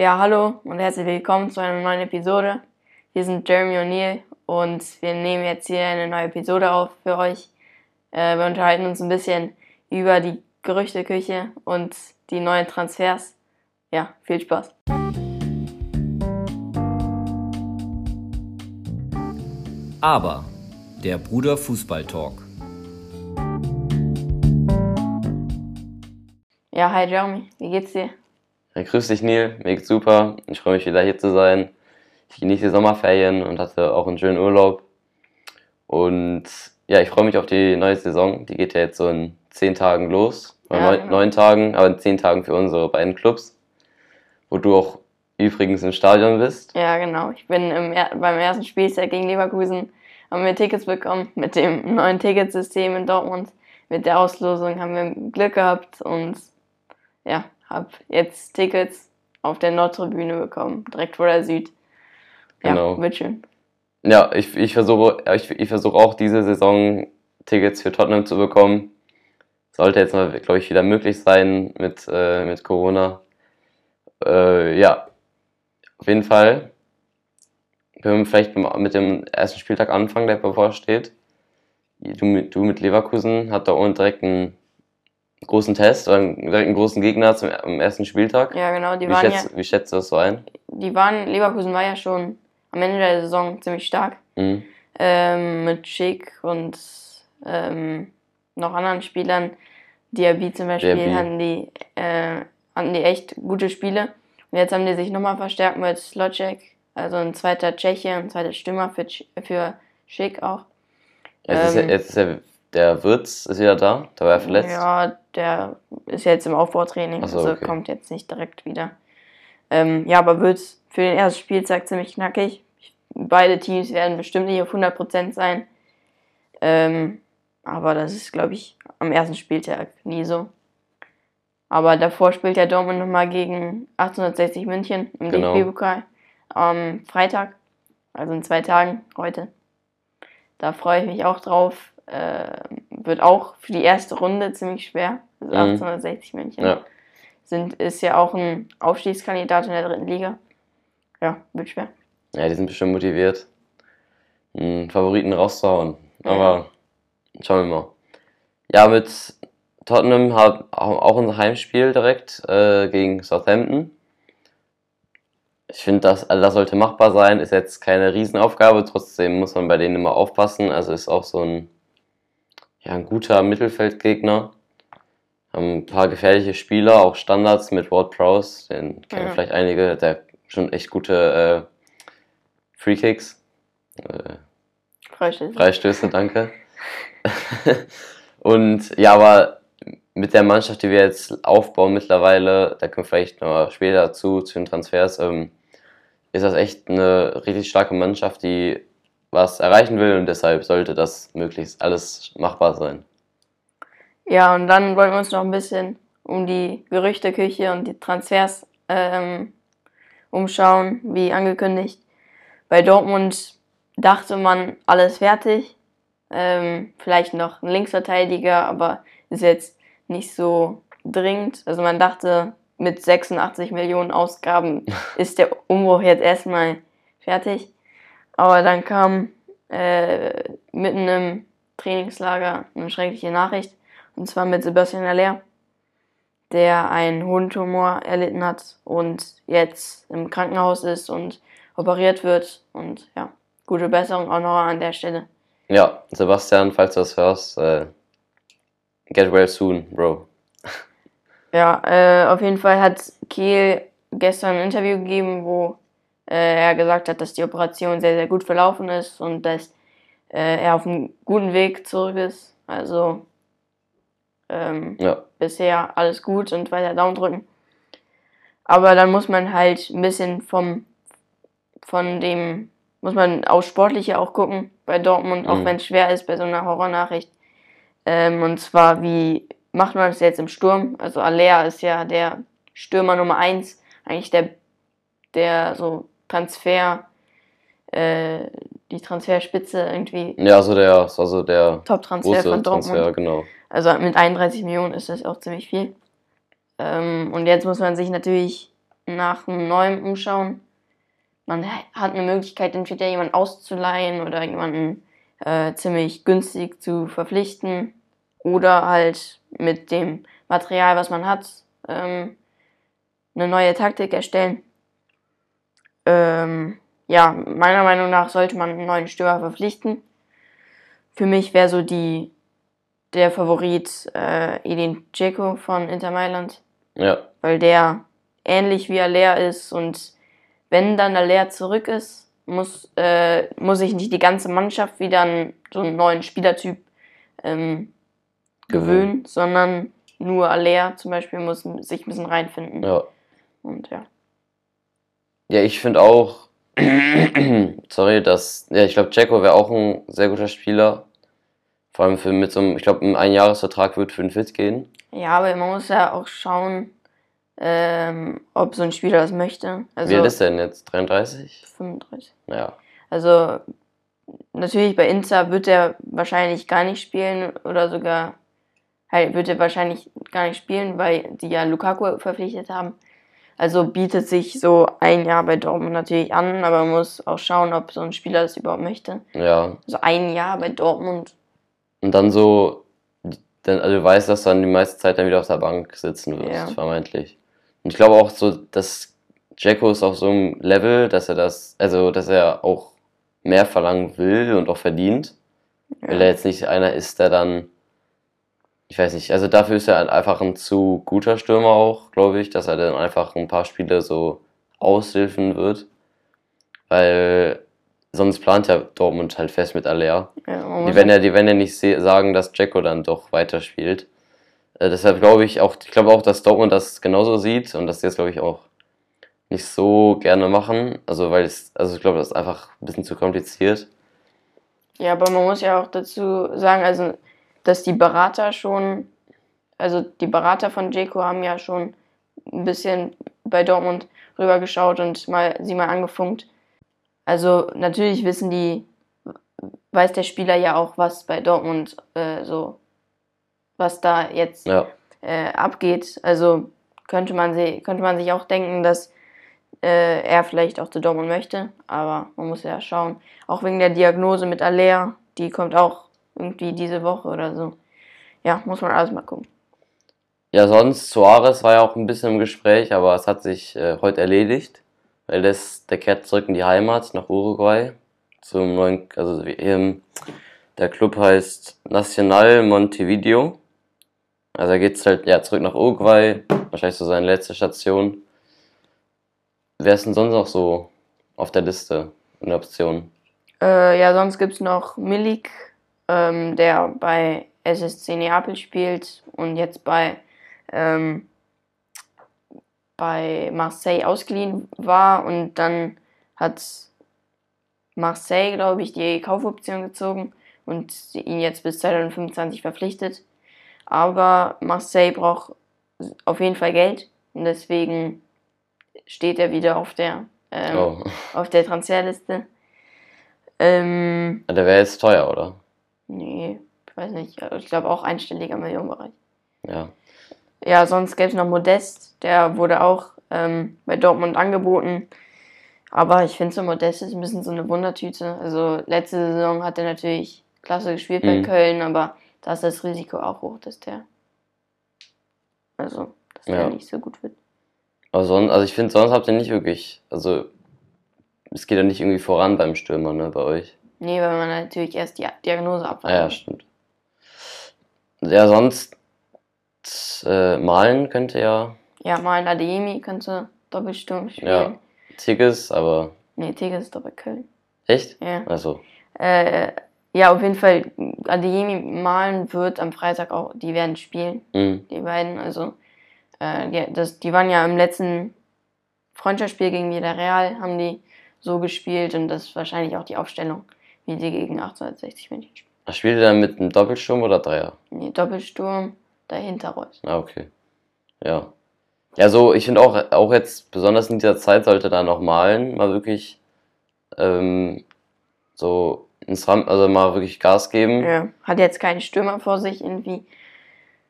Ja, hallo und herzlich willkommen zu einer neuen Episode. Wir sind Jeremy O'Neill und wir nehmen jetzt hier eine neue Episode auf für euch. Äh, wir unterhalten uns ein bisschen über die Gerüchteküche und die neuen Transfers. Ja, viel Spaß. Aber der Bruder Fußball Talk. Ja, hi Jeremy, wie geht's dir? Ja, grüß dich, Neil. Mir geht's super. Ich freue mich wieder hier zu sein. Ich genieße die Sommerferien und hatte auch einen schönen Urlaub. Und ja, ich freue mich auf die neue Saison. Die geht ja jetzt so in zehn Tagen los. Ja, neun, genau. neun Tagen, aber in zehn Tagen für unsere beiden Clubs. Wo du auch übrigens im Stadion bist. Ja, genau. Ich bin im, beim ersten Spieltag gegen Leverkusen, haben wir Tickets bekommen mit dem neuen Ticketsystem in Dortmund. Mit der Auslosung haben wir Glück gehabt und ja, habe jetzt Tickets auf der Nordtribüne bekommen, direkt vor der Süd. Ja, Genau. wird schön. Ja, ich, ich versuche ich, ich versuche auch diese Saison Tickets für Tottenham zu bekommen. Sollte jetzt mal, glaube ich, wieder möglich sein mit, äh, mit Corona. Äh, ja, auf jeden Fall. Können wir vielleicht mit dem ersten Spieltag anfangen, der bevorsteht. Du mit, du mit Leverkusen hat da unten direkt einen großen Test oder einen, großen Gegner zum, am ersten Spieltag. Ja, genau. Die Wie waren ja, schätzt, wie schätzt du das so ein? die waren, Leverkusen war ja schon am Ende der Saison ziemlich stark. Mhm. ähm, mit Schick und ähm, noch anderen Spielern. Diaby zum Beispiel Diaby. hatten die, äh, hatten die echt gute Spiele. Und jetzt haben die sich nochmal verstärkt mit Slotschek, also ein zweiter Tscheche, ein zweiter Stürmer für, für Schick auch. Jetzt, ist ja, Ähm, jetzt ist ja der Wirtz ist wieder da, da war er verletzt. Ja, der ist jetzt im Aufbautraining, so, also okay. kommt jetzt nicht direkt wieder. Ähm, ja, aber wird für den ersten Spieltag ziemlich knackig. Beide Teams werden bestimmt nicht auf 100% sein. Ähm, aber das ist, glaube ich, am ersten Spieltag nie so. Aber davor spielt ja Dortmund nochmal gegen 1860 München im Genau. DFB-Pokal am Freitag, also in zwei Tagen heute. Da freue ich mich auch drauf. Äh, wird auch für die erste Runde ziemlich schwer. Also Mhm. 1860 München Ja. sind, ist ja auch ein Aufstiegskandidat in der dritten Liga. Ja, wird schwer. Ja, die sind bestimmt motiviert, einen Favoriten rauszuhauen. Aber schauen wir mal. Ja, mit Tottenham hat auch auch unser Heimspiel direkt äh, gegen Southampton. Ich finde, das, also das sollte machbar sein. Ist jetzt keine Riesenaufgabe, trotzdem muss man bei denen immer aufpassen. Also ist auch so ein, ja, ein guter Mittelfeldgegner. Haben ein paar gefährliche Spieler, auch Standards mit Ward Prowse, den kennen Ja. vielleicht einige, der schon echt gute äh, Free Kicks. Äh, Freistöße. Freistöße, danke. Und ja, aber mit der Mannschaft, die wir jetzt aufbauen mittlerweile, da können wir vielleicht noch später dazu, zu den Transfers, ähm, ist das echt eine richtig starke Mannschaft, die was erreichen will und deshalb sollte das möglichst alles machbar sein. Ja, und dann wollen wir uns noch ein bisschen um die Gerüchteküche und die Transfers ähm, umschauen, wie angekündigt. Bei Dortmund dachte man, alles fertig. Ähm, vielleicht noch ein Linksverteidiger, aber ist jetzt nicht so dringend. Also man dachte, mit 86 Millionen Ausgaben ist der Umbruch jetzt erstmal fertig. Aber dann kam äh, mitten im Trainingslager eine schreckliche Nachricht. Und zwar mit Sebastian Aller, der einen Hodentumor erlitten hat und jetzt im Krankenhaus ist und operiert wird. Und ja, gute Besserung auch noch an der Stelle. Ja, Sebastian, falls du das hörst, äh, get well soon, Bro. Ja, äh, auf jeden Fall hat Kiel gestern ein Interview gegeben, wo er gesagt hat, dass die Operation sehr, sehr gut verlaufen ist und dass äh, er auf einem guten Weg zurück ist. Also ähm, Ja, bisher alles gut und weiter Daumen drücken. Aber dann muss man halt ein bisschen vom, von dem, muss man aufs Sportliche auch gucken bei Dortmund, auch Mhm. wenn es schwer ist bei so einer Horrornachricht. Ähm, und zwar, wie macht man das jetzt im Sturm? Also Alea ist ja der Stürmer Nummer 1, eigentlich der, der so Transfer, äh, die Transferspitze irgendwie, ja, so der, also der Top-Transfer von Dortmund. Transfer, genau. Also mit 31 Millionen ist das auch ziemlich viel. Ähm, und jetzt muss man sich natürlich nach einem neuen umschauen. Man hat eine Möglichkeit, entweder jemanden auszuleihen oder jemanden äh, ziemlich günstig zu verpflichten oder halt mit dem Material, was man hat, ähm, eine neue Taktik erstellen. Ähm, ja, meiner Meinung nach sollte man einen neuen Stürmer verpflichten. Für mich wäre so die der Favorit äh, Edin Dzeko von Inter Mailand, Ja. weil der ähnlich wie Aller ist und wenn dann Aller zurück ist, muss, äh, muss ich nicht die ganze Mannschaft wieder an so einen neuen Spielertyp ähm, gewöhnen, sondern nur Aller zum Beispiel muss sich ein bisschen reinfinden. Ja. Und ja. Ja, ich finde auch, sorry, dass, ja, ich glaube, Jacko wäre auch ein sehr guter Spieler. Vor allem für mit so einem, ich glaube, ein Einjahresvertrag wird für den Fit gehen. Ja, aber man muss ja auch schauen, ähm, ob so ein Spieler das möchte. Also Wie alt ist der denn jetzt? 33? 35. Ja. Also natürlich bei Inter wird er wahrscheinlich gar nicht spielen oder sogar halt wird er wahrscheinlich gar nicht spielen, weil die ja Lukaku verpflichtet haben. Also bietet sich so ein Jahr bei Dortmund natürlich an, aber man muss auch schauen, ob so ein Spieler das überhaupt möchte. Ja. Also ein Jahr bei Dortmund, Und dann so, dann, also du weißt, dass du dann die meiste Zeit dann wieder auf der Bank sitzen wirst, Ja. vermeintlich. Und ich glaube auch so, dass Jacko ist auf so einem Level, dass er das, also dass er auch mehr verlangen will und auch verdient. Weil er jetzt nicht einer ist, der dann, ich weiß nicht, also dafür ist er ein- einfach ein zu guter Stürmer auch, glaube ich, dass er dann einfach ein paar Spiele so aushilfen wird. Weil sonst plant ja Dortmund halt fest mit Aller. ja, Die werden ja, die werden ja nicht sagen, dass Jacko dann doch weiterspielt. Äh, deshalb glaube ich auch, ich glaube auch, dass Dortmund das genauso sieht und dass die das, glaube ich, auch nicht so gerne machen. Also, weil es, also ich glaube, das ist einfach ein bisschen zu kompliziert. Ja, aber man muss ja auch dazu sagen, also, dass die Berater schon, also die Berater von Jeko haben ja schon ein bisschen bei Dortmund rübergeschaut und mal sie mal angefunkt. Also natürlich wissen die, weiß der Spieler ja auch, was bei Dortmund äh, so, was da jetzt Ja, äh, abgeht. Also könnte man, sie, könnte man sich auch denken, dass äh, er vielleicht auch zu Dortmund möchte. Aber man muss ja schauen. Auch wegen der Diagnose mit Aller, die kommt auch irgendwie diese Woche oder so. Ja, muss man alles mal gucken. ja sonst, Suarez war ja auch ein bisschen im Gespräch, aber es hat sich äh, heute erledigt. Weil das, der kehrt zurück in die Heimat nach Uruguay. Zum neuen, also wie, ähm, der Club heißt Nacional Montevideo. Also er geht halt ja, zurück nach Uruguay, wahrscheinlich so seine letzte Station. Wer ist denn sonst noch so auf der Liste in der Option? Äh, ja, sonst gibt es noch Milik, ähm, der bei SSC Neapel spielt und jetzt bei, ähm, bei Marseille ausgeliehen war und dann hat Marseille, glaube ich, die Kaufoption gezogen und ihn jetzt bis 2025 verpflichtet. Aber Marseille braucht auf jeden Fall Geld und deswegen steht er wieder auf der, ähm, Oh, auf der Transferliste. Ähm, der wäre jetzt teuer, oder? Nee, ich weiß nicht. Ich glaube auch einstelliger Millionenbereich. Ja. Ja, sonst gäbe es noch Modest, der wurde auch ähm, bei Dortmund angeboten. Aber ich finde so Modest ist ein bisschen so eine Wundertüte. Also letzte Saison hat er natürlich klasse gespielt bei Mhm. Köln, aber da ist das Risiko auch hoch, dass der also dass der Ja. nicht so gut wird. Aber sonst, also ich finde, sonst habt ihr nicht wirklich, also es geht ja nicht irgendwie voran beim Stürmer, ne, bei euch. Nee, weil man natürlich erst die Diagnose Ah abwarten ja, stimmt. Ja, sonst äh, malen könnte ja Ja, mal Adeyemi könnte Doppelsturm spielen. Ja. Tigges, aber Nee, Tigges ist doch bei Köln. echt? Ja. Also, Äh, ja, auf jeden Fall, Adeyemi malen wird am Freitag auch, die werden spielen, mh, die beiden. Also, äh, die, das, die waren ja im letzten Freundschaftsspiel gegen Villarreal, haben die so gespielt und das ist wahrscheinlich auch die Aufstellung, wie sie gegen 1860 München spielen. spielt ihr dann mit einem Doppelsturm oder Dreier? Nee, Doppelsturm, dahinter Reus. Ah, okay. Ja. Ja, so, ich finde auch, auch jetzt, besonders in dieser Zeit, sollte da noch malen, mal wirklich ähm, so ins Ram, also mal wirklich Gas geben. Ja, hat jetzt keinen Stürmer vor sich irgendwie.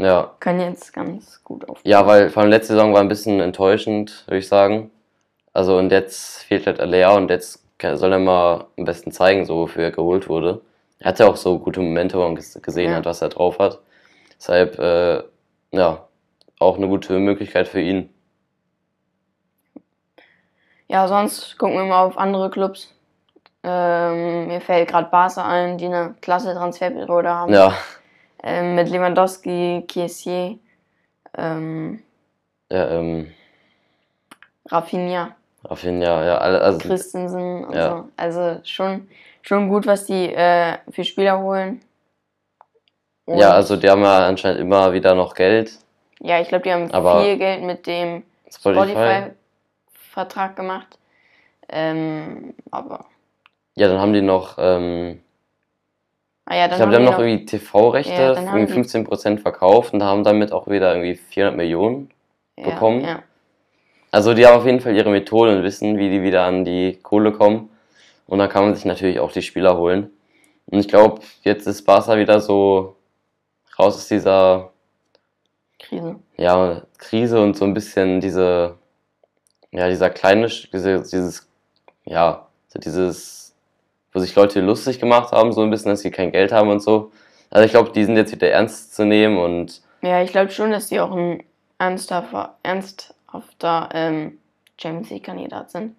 Ja. können jetzt ganz gut auf. Ja, weil vor allem letzte Saison war ein bisschen enttäuschend, würde ich sagen. Also und jetzt fehlt halt Alea und jetzt kann- soll er mal am besten zeigen, so wofür er geholt wurde. Er hatte auch so gute Momente, wo man ges- gesehen Ja. hat, was er drauf hat. Deshalb, äh, ja, auch eine gute Möglichkeit für ihn. Ja, sonst gucken wir mal auf andere Clubs. Ähm, mir fällt gerade Barca ein, die eine klasse Transferperiode haben. Ja, Ähm, mit Lewandowski, Kessier, ähm, ja, ähm, Rafinha, Rafinha, ja, alle, also, Christensen und Ja. so. Also schon, schon gut, was die äh, für Spieler holen. Und, ja, also die haben ja anscheinend immer wieder noch Geld. Ja, ich glaube, die haben Aber- viel Geld mit dem Spotify. Spotify-Vertrag gemacht. Ähm, aber, Ja, dann haben die noch, ähm, ah ja, ich dann glaube, die haben die noch irgendwie TV-Rechte, Ja, dann haben irgendwie die- 15% verkauft und haben damit auch wieder irgendwie 400 Millionen ja, bekommen. Ja. Also die haben auf jeden Fall ihre Methoden und wissen, wie die wieder an die Kohle kommen. Und dann kann man sich natürlich auch die Spieler holen. Und ich glaube, jetzt ist Barca wieder so raus aus dieser Krise. ja, Krise und so ein bisschen diese, ja, dieser kleine, diese, dieses, ja, dieses, wo sich Leute lustig gemacht haben, so ein bisschen, dass sie kein Geld haben und so. Also ich glaube, die sind jetzt wieder ernst zu nehmen und Ja, ich glaube schon, dass die auch ein ernsthafter, ernsthafter ähm, Champions League-Kandidat sind.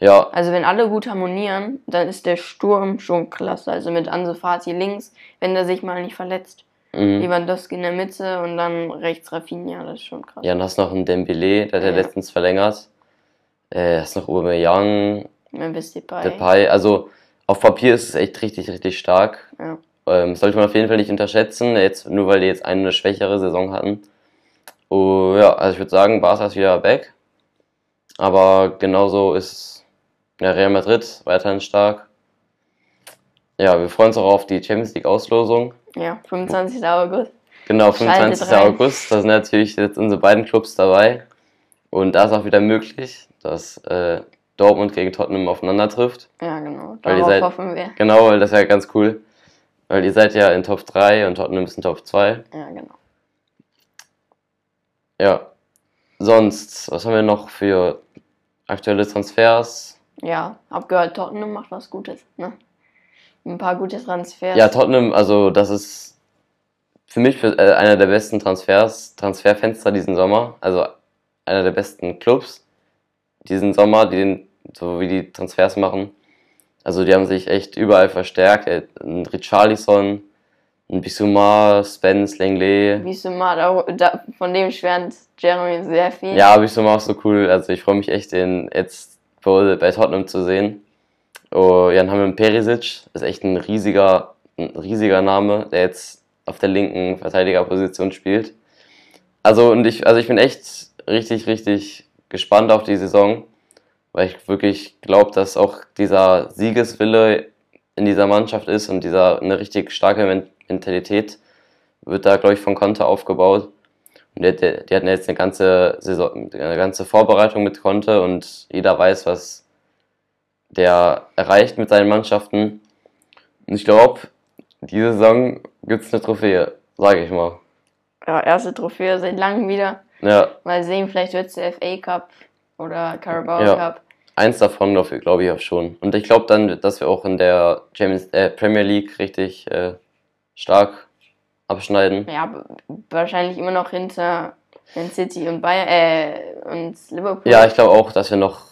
ja, Also wenn alle gut harmonieren, dann ist der Sturm schon klasse. Also mit Ansu Fati links, wenn der sich mal nicht verletzt. mhm. Lewandowski in der Mitte und dann rechts Rafinha, das ist schon krass. ja, dann hast du noch einen Dembele, der hat ja Ja. letztens verlängert. Äh, hast noch Aubameyang, Memphis Depay. Depay, also auf Papier ist es echt richtig, richtig stark. Ja. Ähm, sollte man auf jeden Fall nicht unterschätzen, jetzt, nur weil die jetzt eine schwächere Saison hatten. Oh, ja, also ich würde sagen, Barca ist wieder back. Aber genauso ist ja, Real Madrid weiterhin stark. Ja, wir freuen uns auch auf die Champions League Auslosung. Ja, 25. August. Genau, Schaltet 25. rein. August, da sind natürlich jetzt unsere beiden Clubs dabei. Und da ist auch wieder möglich, dass äh, Dortmund gegen Tottenham aufeinander trifft. Ja, genau. Weil ihr Darauf seid- hoffen wir. Genau, weil das wäre ganz cool. Weil ihr seid ja in Top 3 und Tottenham ist in Top 2. Ja, genau. Ja. Sonst, was haben wir noch für aktuelle Transfers? Ja, hab gehört, Tottenham macht was Gutes, ne? Ein paar gute Transfers. Ja, Tottenham, also das ist für mich für, äh, einer der besten Transfers, Transferfenster diesen Sommer. Also einer der besten Clubs diesen Sommer, die den, so wie die Transfers machen. Also die haben sich echt überall verstärkt. Äh, Richarlison, ein Bissouma, Spence, Lenglet. Da, von dem schwärmt Jeremy sehr viel. Ja, Bissouma auch so cool. Also ich freue mich echt, den jetzt bei bei Tottenham zu sehen. Oh, ja, dann haben wir Perisic, ist echt ein riesiger, ein riesiger Name, der jetzt auf der linken Verteidigerposition spielt. Also und ich, also ich bin echt richtig, richtig gespannt auf die Saison, weil ich wirklich glaube, dass auch dieser Siegeswille in dieser Mannschaft ist und dieser eine richtig starke Mentalität wird da, glaube ich, von Conte aufgebaut. Und die, die, die hatten jetzt eine ganze Saison, eine ganze Vorbereitung mit Conte und jeder weiß, was der erreicht mit seinen Mannschaften. Und ich glaube, diese Saison gibt es eine Trophäe, sage ich mal. Ja, erste Trophäe seit langem wieder. Ja, Mal sehen, vielleicht wird es der FA Cup oder Carabao Ja. Cup. eins davon glaube glaub ich auch schon. Und ich glaube dann, dass wir auch in der Champions, äh, Premier League richtig äh, stark abschneiden. Ja, wahrscheinlich immer noch hinter Man City und Bayern äh, und Liverpool. Ja, ich glaube auch, dass wir noch,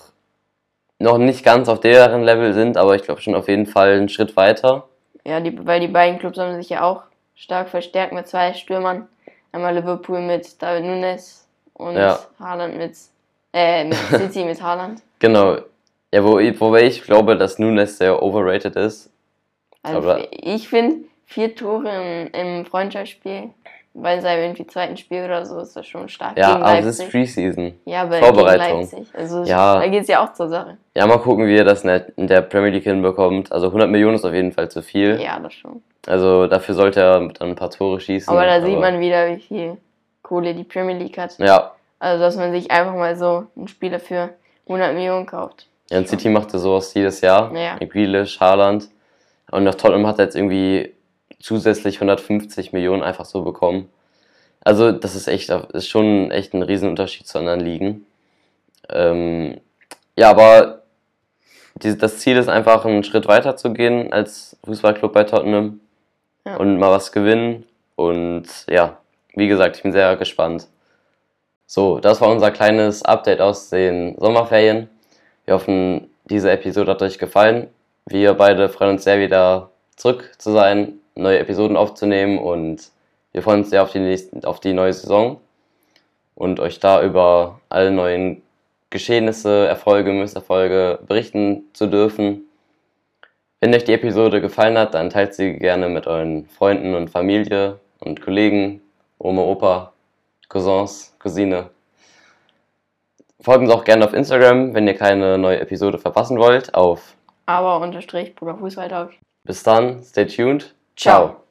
noch nicht ganz auf deren Level sind, aber ich glaube schon auf jeden Fall einen Schritt weiter. Ja, die, weil die beiden Clubs haben sich ja auch stark verstärkt mit zwei Stürmern. Einmal Liverpool mit David Nunes und Ja. Haaland mit, äh, mit City mit Haaland. Genau. Ja, wo, wobei ich glaube, dass Nunes sehr overrated ist. Also Aber- ich finde, vier Tore im, Freundschaftsspiel, bei seinem irgendwie zweiten Spiel oder so, ist das schon stark. Ja, aber es ist Preseason. ja, aber Vorbereitung. Also Ja. da geht es ja auch zur Sache. Ja, mal gucken, wie er das in der, Premier League hinbekommt. Also 100 Millionen ist auf jeden Fall zu viel. Ja, das schon. Also dafür sollte er dann ein paar Tore schießen. Aber da sieht man wieder, wie viel Kohle die Premier League hat. Ja, Also, dass man sich einfach mal so einen Spieler für 100 Millionen kauft. ja und City machte sowas jedes Jahr. Ja. Mit Grealish, Haaland. Und nach Tottenham hat er jetzt irgendwie zusätzlich 150 Millionen einfach so bekommen. Also das ist echt, ist schon echt ein Riesenunterschied zu anderen Ligen. Ähm, ja, aber die, das Ziel ist einfach, einen Schritt weiter zu gehen als Fußballclub bei Tottenham Ja. und mal was gewinnen. Und ja, wie gesagt, ich bin sehr gespannt. So, das war unser kleines Update aus den Sommerferien. Wir hoffen, diese Episode hat euch gefallen. Wir beide freuen uns sehr, wieder zurück zu sein, neue Episoden aufzunehmen und wir freuen uns sehr auf die, nächsten, auf die neue Saison und euch da über alle neuen Geschehnisse, Erfolge, Misserfolge berichten zu dürfen. Wenn euch die Episode gefallen hat, dann teilt sie gerne mit euren Freunden und Familie und Kollegen, Oma, Opa, Cousins, Cousine. Folgt uns auch gerne auf Instagram, wenn ihr keine neue Episode verpassen wollt. Auf Aber unterstrich Bruder Fußballtalk. bis dann, stay tuned. Chao.